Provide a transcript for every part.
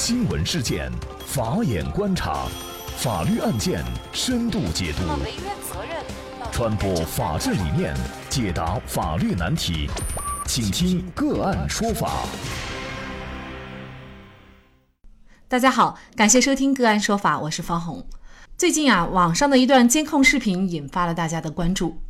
新闻事件，法眼观察，法律案件深度解读，传播法治理念，解答法律难题，请听个案说法。大家好，感谢收听个案说法，我是方红。最近啊，网上的一段监控视频引发了大家的关注。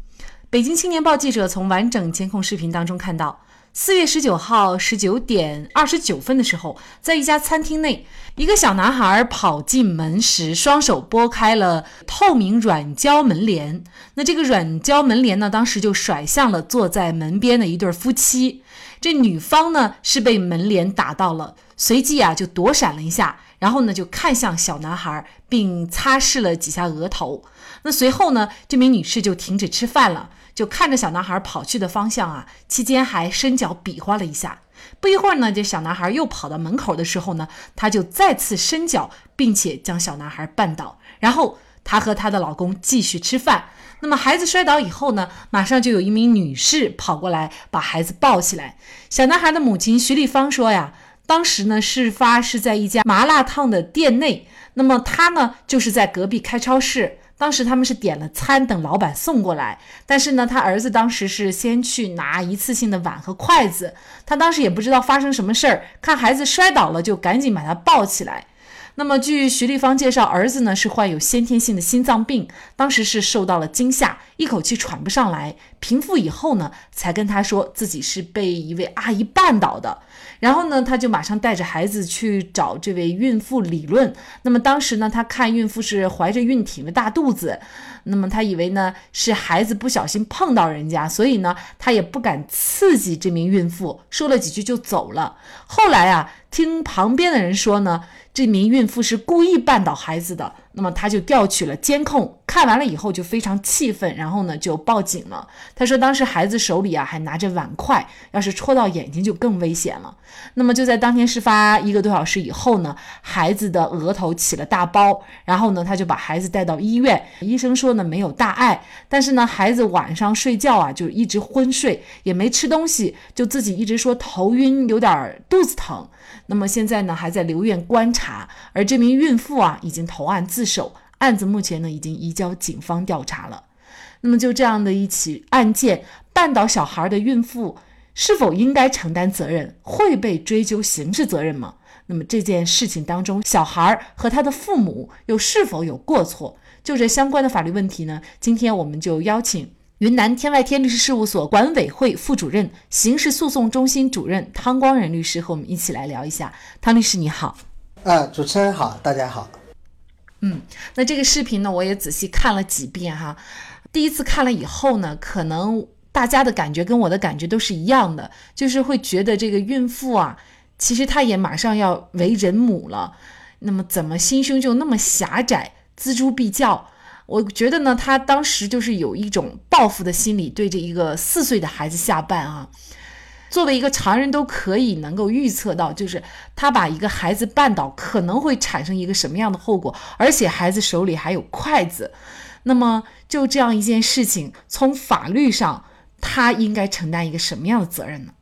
北京青年报记者从完整监控视频当中看到。四月十九号十九点二十九分的时候，在一家餐厅内，一个小男孩跑进门时，双手拨开了透明软胶门帘。那这个软胶门帘呢，当时就甩向了坐在门边的一对夫妻。这女方呢是被门帘打到了，随即啊就躲闪了一下，然后呢就看向小男孩，并擦拭了几下额头。那随后呢，这名女士就停止吃饭了。就看着小男孩跑去的方向啊，期间还伸脚比划了一下。不一会儿呢，这小男孩又跑到门口的时候呢，他就再次伸脚，并且将小男孩绊倒。然后她和她的老公继续吃饭。那么孩子摔倒以后呢，马上就有一名女士跑过来把孩子抱起来。小男孩的母亲徐丽芳说呀，当时呢，事发是在一家麻辣烫的店内，那么他呢就是在隔壁开超市。当时他们是点了餐，等老板送过来。但是呢，他儿子当时是先去拿一次性的碗和筷子。他当时也不知道发生什么事儿，看孩子摔倒了，就赶紧把他抱起来。那么，据徐立芳介绍，儿子呢是患有先天性的心脏病，当时是受到了惊吓，一口气喘不上来。平复以后呢，才跟他说自己是被一位阿姨绊倒的。然后呢，他就马上带着孩子去找这位孕妇理论。那么当时呢，他看孕妇是怀着孕挺着大肚子，那么他以为呢是孩子不小心碰到人家，所以呢他也不敢刺激这名孕妇，说了几句就走了。后来啊，听旁边的人说呢，这名孕妇是故意绊倒孩子的。那么他就调取了监控，看完了以后就非常气愤，然后呢就报警了。他说当时孩子手里啊还拿着碗筷，要是戳到眼睛就更危险了。那么就在当天事发一个多小时以后呢，孩子的额头起了大包，然后呢他就把孩子带到医院，医生说呢没有大碍，但是呢孩子晚上睡觉啊就一直昏睡，也没吃东西，就自己一直说头晕，有点肚子疼。那么现在呢还在留院观察，而这名孕妇啊已经投案自。手案子目前呢已经移交警方调查了。那么就这样的一起案件，绊倒小孩的孕妇是否应该承担责任？会被追究刑事责任吗？那么这件事情当中，小孩和他的父母又是否有过错？就这相关的法律问题呢？今天我们就邀请云南天外天律师事务所管委会副主任、刑事诉讼中心主任汤光仁律师和我们一起来聊一下。汤律师你好。啊，主持人好，大家好。嗯，那这个视频呢，我也仔细看了几遍哈。第一次看了以后呢，可能大家的感觉跟我的感觉都是一样的，就是会觉得这个孕妇啊，其实她也马上要为人母了，那么怎么心胸就那么狭窄，锱铢必较？我觉得呢，她当时就是有一种报复的心理，对着一个四岁的孩子下绊啊。作为一个常人都可以能够预测到，就是他把一个孩子绊倒可能会产生一个什么样的后果，而且孩子手里还有筷子，那么就这样一件事情，从法律上他应该承担一个什么样的责任呢？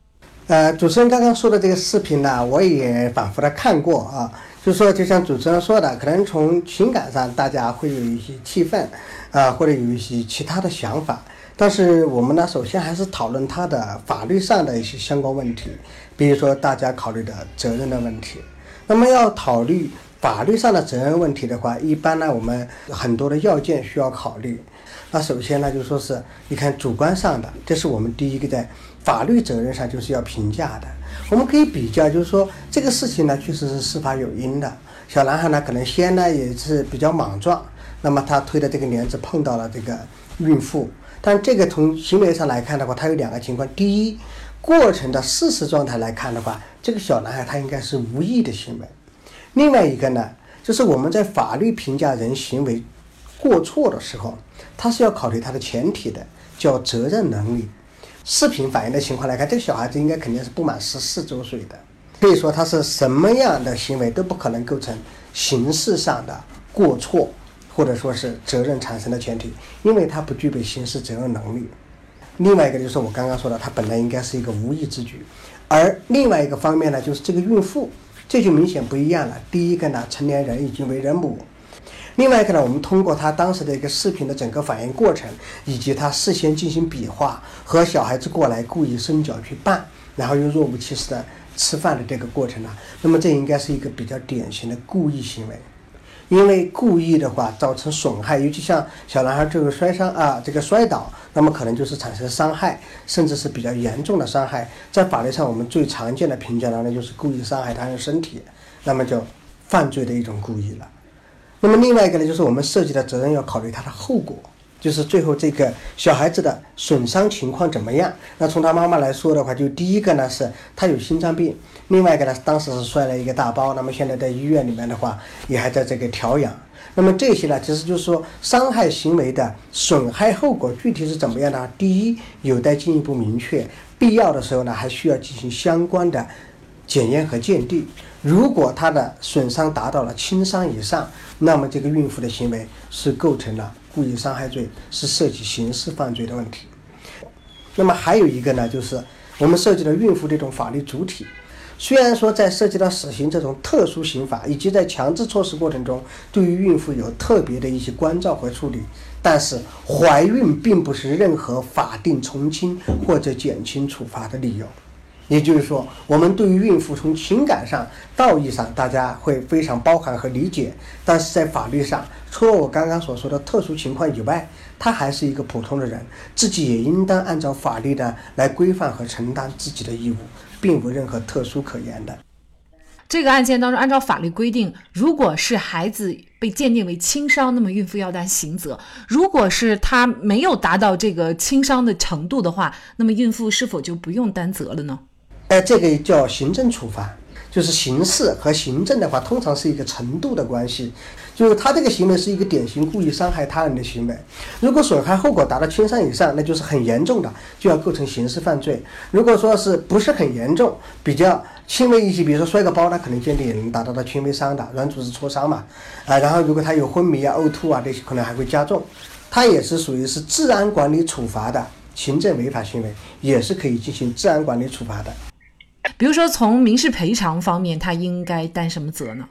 呃，主持人刚刚说的这个视频呢，我也反复的看过啊，就说就像主持人说的，可能从情感上大家会有一些气愤，啊，或者有一些其他的想法。但是我们呢，首先还是讨论它的法律上的一些相关问题，比如说大家考虑的责任的问题。那么要考虑法律上的责任问题的话，一般呢，我们很多的要件需要考虑。那首先呢，就说是你看主观上的，这是我们第一个在法律责任上就是要评价的。我们可以比较，就是说这个事情呢，确实是事发有因的。小男孩呢，可能先呢也是比较莽撞，那么他推的这个帘子碰到了这个孕妇。但这个从行为上来看的话，它有两个情况：第一，过程的事实状态来看的话，这个小男孩他应该是无意的行为；另外一个呢，就是我们在法律评价人行为过错的时候，他是要考虑他的前提的，叫责任能力。视频反映的情况来看，这个小孩子应该肯定是不满十四周岁的，可以说他是什么样的行为都不可能构成刑事上的过错。或者说是责任产生的前提，因为他不具备刑事责任能力。另外一个就是我刚刚说的，他本来应该是一个无意之举。而另外一个方面呢，就是这个孕妇这就明显不一样了。第一个呢，成年人已经为人母；另外一个呢，我们通过他当时的一个视频的整个反应过程，以及他事先进行比划和小孩子过来故意伸脚去绊，然后又若无其事的吃饭的这个过程呢，那么这应该是一个比较典型的故意行为。因为故意的话造成损害，尤其像小男孩这个摔伤啊，这个摔倒，那么可能就是产生伤害，甚至是比较严重的伤害。在法律上，我们最常见的评价呢，那就是故意伤害他人身体，那么就犯罪的一种故意了。那么另外一个呢，就是我们涉及的责任要考虑它的后果。就是最后这个小孩子的损伤情况怎么样？那从他妈妈来说的话，就第一个呢是他有心脏病，另外一个呢当时是摔了一个大包，那么现在在医院里面的话也还在这个调养。那么这些呢，其实就是说伤害行为的损害后果具体是怎么样的？第一有待进一步明确，必要的时候呢还需要进行相关的检验和鉴定。如果他的损伤达到了轻伤以上，那么这个孕妇的行为是构成了。故意伤害罪是涉及刑事犯罪的问题。那么还有一个呢，就是我们涉及到孕妇这种法律主体。虽然说在涉及到死刑这种特殊刑法，以及在强制措施过程中，对于孕妇有特别的一些关照和处理，但是怀孕并不是任何法定从轻或者减轻处罚的理由。也就是说，我们对于孕妇从情感上、道义上，大家会非常包含和理解；但是在法律上，除了我刚刚所说的特殊情况以外，她还是一个普通的人，自己也应当按照法律的来规范和承担自己的义务，并无任何特殊可言的。这个案件当中，按照法律规定，如果是孩子被鉴定为轻伤，那么孕妇要担刑责；如果是他没有达到这个轻伤的程度的话，那么孕妇是否就不用担责了呢？哎，这个叫行政处罚，就是刑事和行政的话，通常是一个程度的关系。就是他这个行为是一个典型故意伤害他人的行为。如果损害后果达到轻伤以上，那就是很严重的，就要构成刑事犯罪。如果说是不是很严重，比较轻微一些，比如说摔个包，那可能鉴定也能达到到轻微伤的软组织挫伤嘛。啊，然后如果他有昏迷啊、呕吐啊这些，可能还会加重。他也是属于是治安管理处罚的行政违法行为，也是可以进行治安管理处罚的。比如说，从民事赔偿方面，他应该担什么责呢？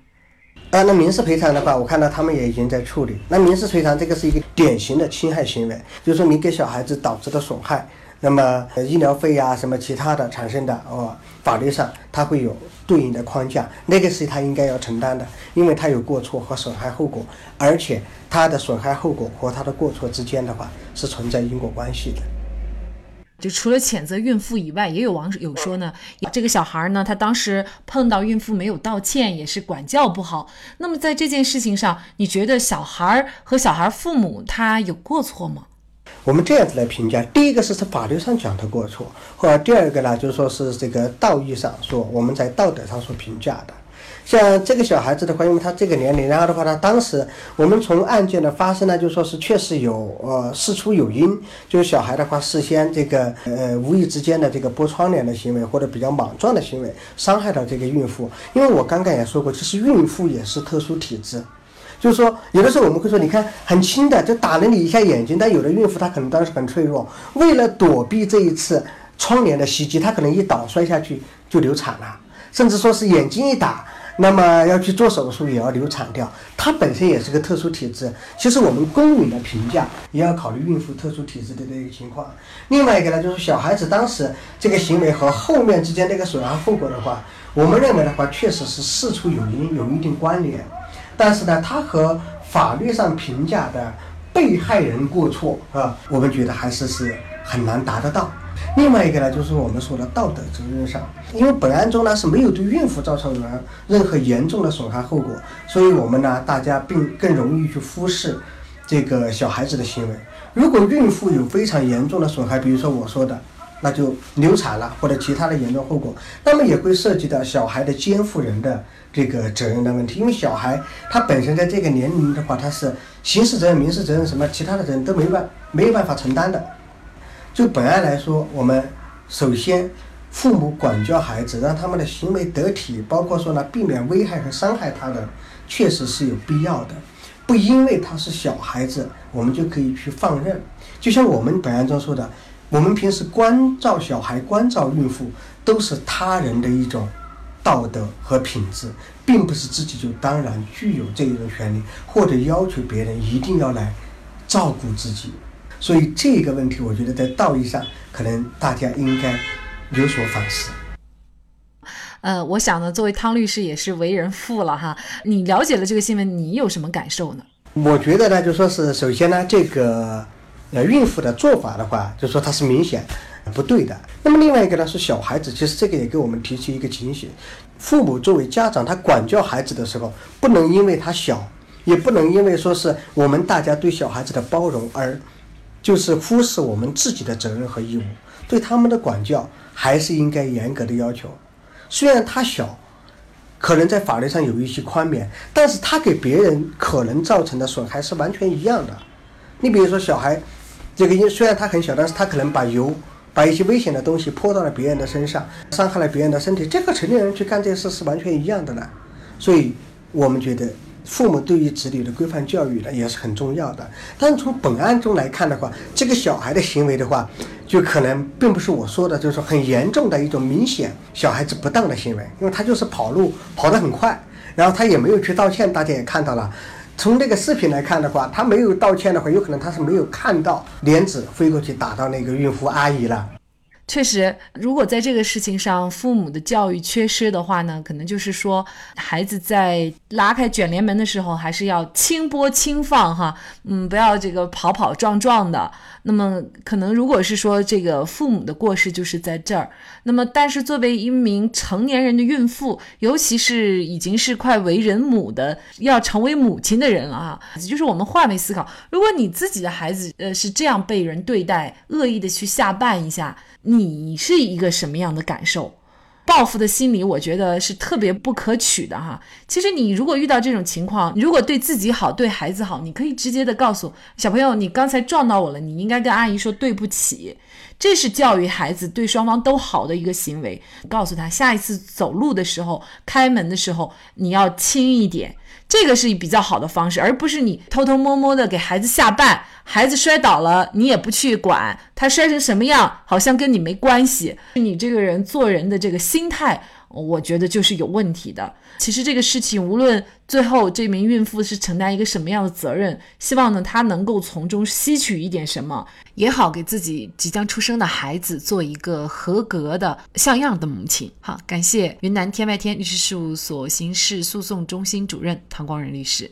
啊，那民事赔偿的话，我看到他们也已经在处理。那民事赔偿这个是一个典型的侵害行为，就是说你给小孩子导致的损害，那么医疗费呀，什么其他的产生的哦，法律上它会有对应的框架，那个是他应该要承担的，因为他有过错和损害后果，而且他的损害后果和他的过错之间的话是存在因果关系的。就除了谴责孕妇以外，也有网友说呢，这个小孩呢，他当时碰到孕妇没有道歉，也是管教不好。那么在这件事情上，你觉得小孩和小孩父母他有过错吗？我们这样子来评价，第一个是在法律上讲的过错，或者第二个呢，就是说是这个道义上说我们在道德上所评价的。像这个小孩子的话，因为他这个年龄，然后的话，他当时我们从案件的发生呢，就说是确实有呃事出有因，就是小孩的话事先这个呃无意之间的这个拨窗帘的行为或者比较莽撞的行为，伤害到这个孕妇。因为我刚刚也说过，其实孕妇也是特殊体质，就是说有的时候我们会说，你看很轻的就打了你一下眼睛，但有的孕妇她可能当时很脆弱，为了躲避这一次窗帘的袭击，她可能一倒摔下去就流产了，甚至说是眼睛一打。那么要去做手术，也要流产掉。它本身也是个特殊体质。其实我们公允的评价也要考虑孕妇特殊体质的这个情况。另外一个呢，就是小孩子当时这个行为和后面之间这个损害后果的话，我们认为的话，确实是事出有因，有一定关联。但是呢，它和法律上评价的被害人过错啊，我们觉得还是是很难达得到。另外一个呢，就是我们说的道德责任上，因为本案中呢是没有对孕妇造成了任何严重的损害后果，所以我们呢大家并更容易去忽视这个小孩子的行为。如果孕妇有非常严重的损害，比如说我说的，那就流产了或者其他的严重后果，那么也会涉及到小孩的监护人的这个责任的问题。因为小孩他本身在这个年龄的话，他是刑事责任、民事责任什么其他的责任都没办没有办法承担的。就本案来说，我们首先父母管教孩子，让他们的行为得体，包括说呢，避免危害和伤害他的，确实是有必要的。不因为他是小孩子，我们就可以去放任。就像我们本案中说的，我们平时关照小孩、关照孕妇，都是他人的一种道德和品质，并不是自己就当然具有这一种权利，或者要求别人一定要来照顾自己。所以这个问题，我觉得在道义上，可能大家应该有所反思。呃，我想呢，作为汤律师也是为人父了哈，你了解了这个新闻，你有什么感受呢？我觉得呢，就说是首先呢，这个呃孕妇的做法的话，就说它是明显不对的。那么另外一个呢，是小孩子，其实这个也给我们提出一个警醒：父母作为家长，他管教孩子的时候，不能因为他小，也不能因为说是我们大家对小孩子的包容而就是忽视我们自己的责任和义务。对他们的管教还是应该严格的要求。虽然他小，可能在法律上有一些宽免，但是他给别人可能造成的损害是完全一样的。你比如说小孩，这个因虽然他很小，但是他可能把油、把一些危险的东西泼到了别人的身上，伤害了别人的身体，这个成年人去干这事是完全一样的呢。所以，我们觉得。父母对于子女的规范教育呢，也是很重要的。但从本案中来看的话，这个小孩的行为的话，就可能并不是我说的，就是说很严重的一种明显小孩子不当的行为，因为他就是跑路跑得很快，然后他也没有去道歉，大家也看到了。从那个视频来看的话，他没有道歉的话，有可能他是没有看到莲子飞过去打到那个孕妇阿姨了。确实，如果在这个事情上父母的教育缺失的话呢，可能就是说孩子在拉开卷帘门的时候，还是要轻拨轻放哈，嗯，不要这个跑跑撞撞的。那么可能如果是说这个父母的过失就是在这儿，那么但是作为一名成年人的孕妇，尤其是已经是快为人母的，要成为母亲的人了啊，就是我们换位思考，如果你自己的孩子呃是这样被人对待，恶意的去下绊一下。你是一个什么样的感受？报复的心理，我觉得是特别不可取的哈。其实你如果遇到这种情况，如果对自己好，对孩子好，你可以直接的告诉小朋友，你刚才撞到我了，你应该跟阿姨说对不起。这是教育孩子对双方都好的一个行为。告诉他，下一次走路的时候，开门的时候，你要轻一点。这个是比较好的方式，而不是你偷偷摸摸的给孩子下绊，孩子摔倒了你也不去管，他摔成什么样好像跟你没关系。你这个人做人的这个心态，我觉得就是有问题的。其实这个事情，无论最后这名孕妇是承担一个什么样的责任，希望呢她能够从中吸取一点什么，也好给自己即将出生的孩子做一个合格的、像样的母亲。好，感谢云南天外天律师事务所刑事诉讼中心主任唐光仁律师。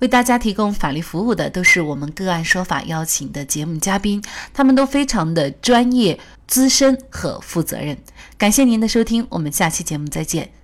为大家提供法律服务的都是我们个案说法邀请的节目嘉宾，他们都非常的专业、资深和负责任。感谢您的收听，我们下期节目再见。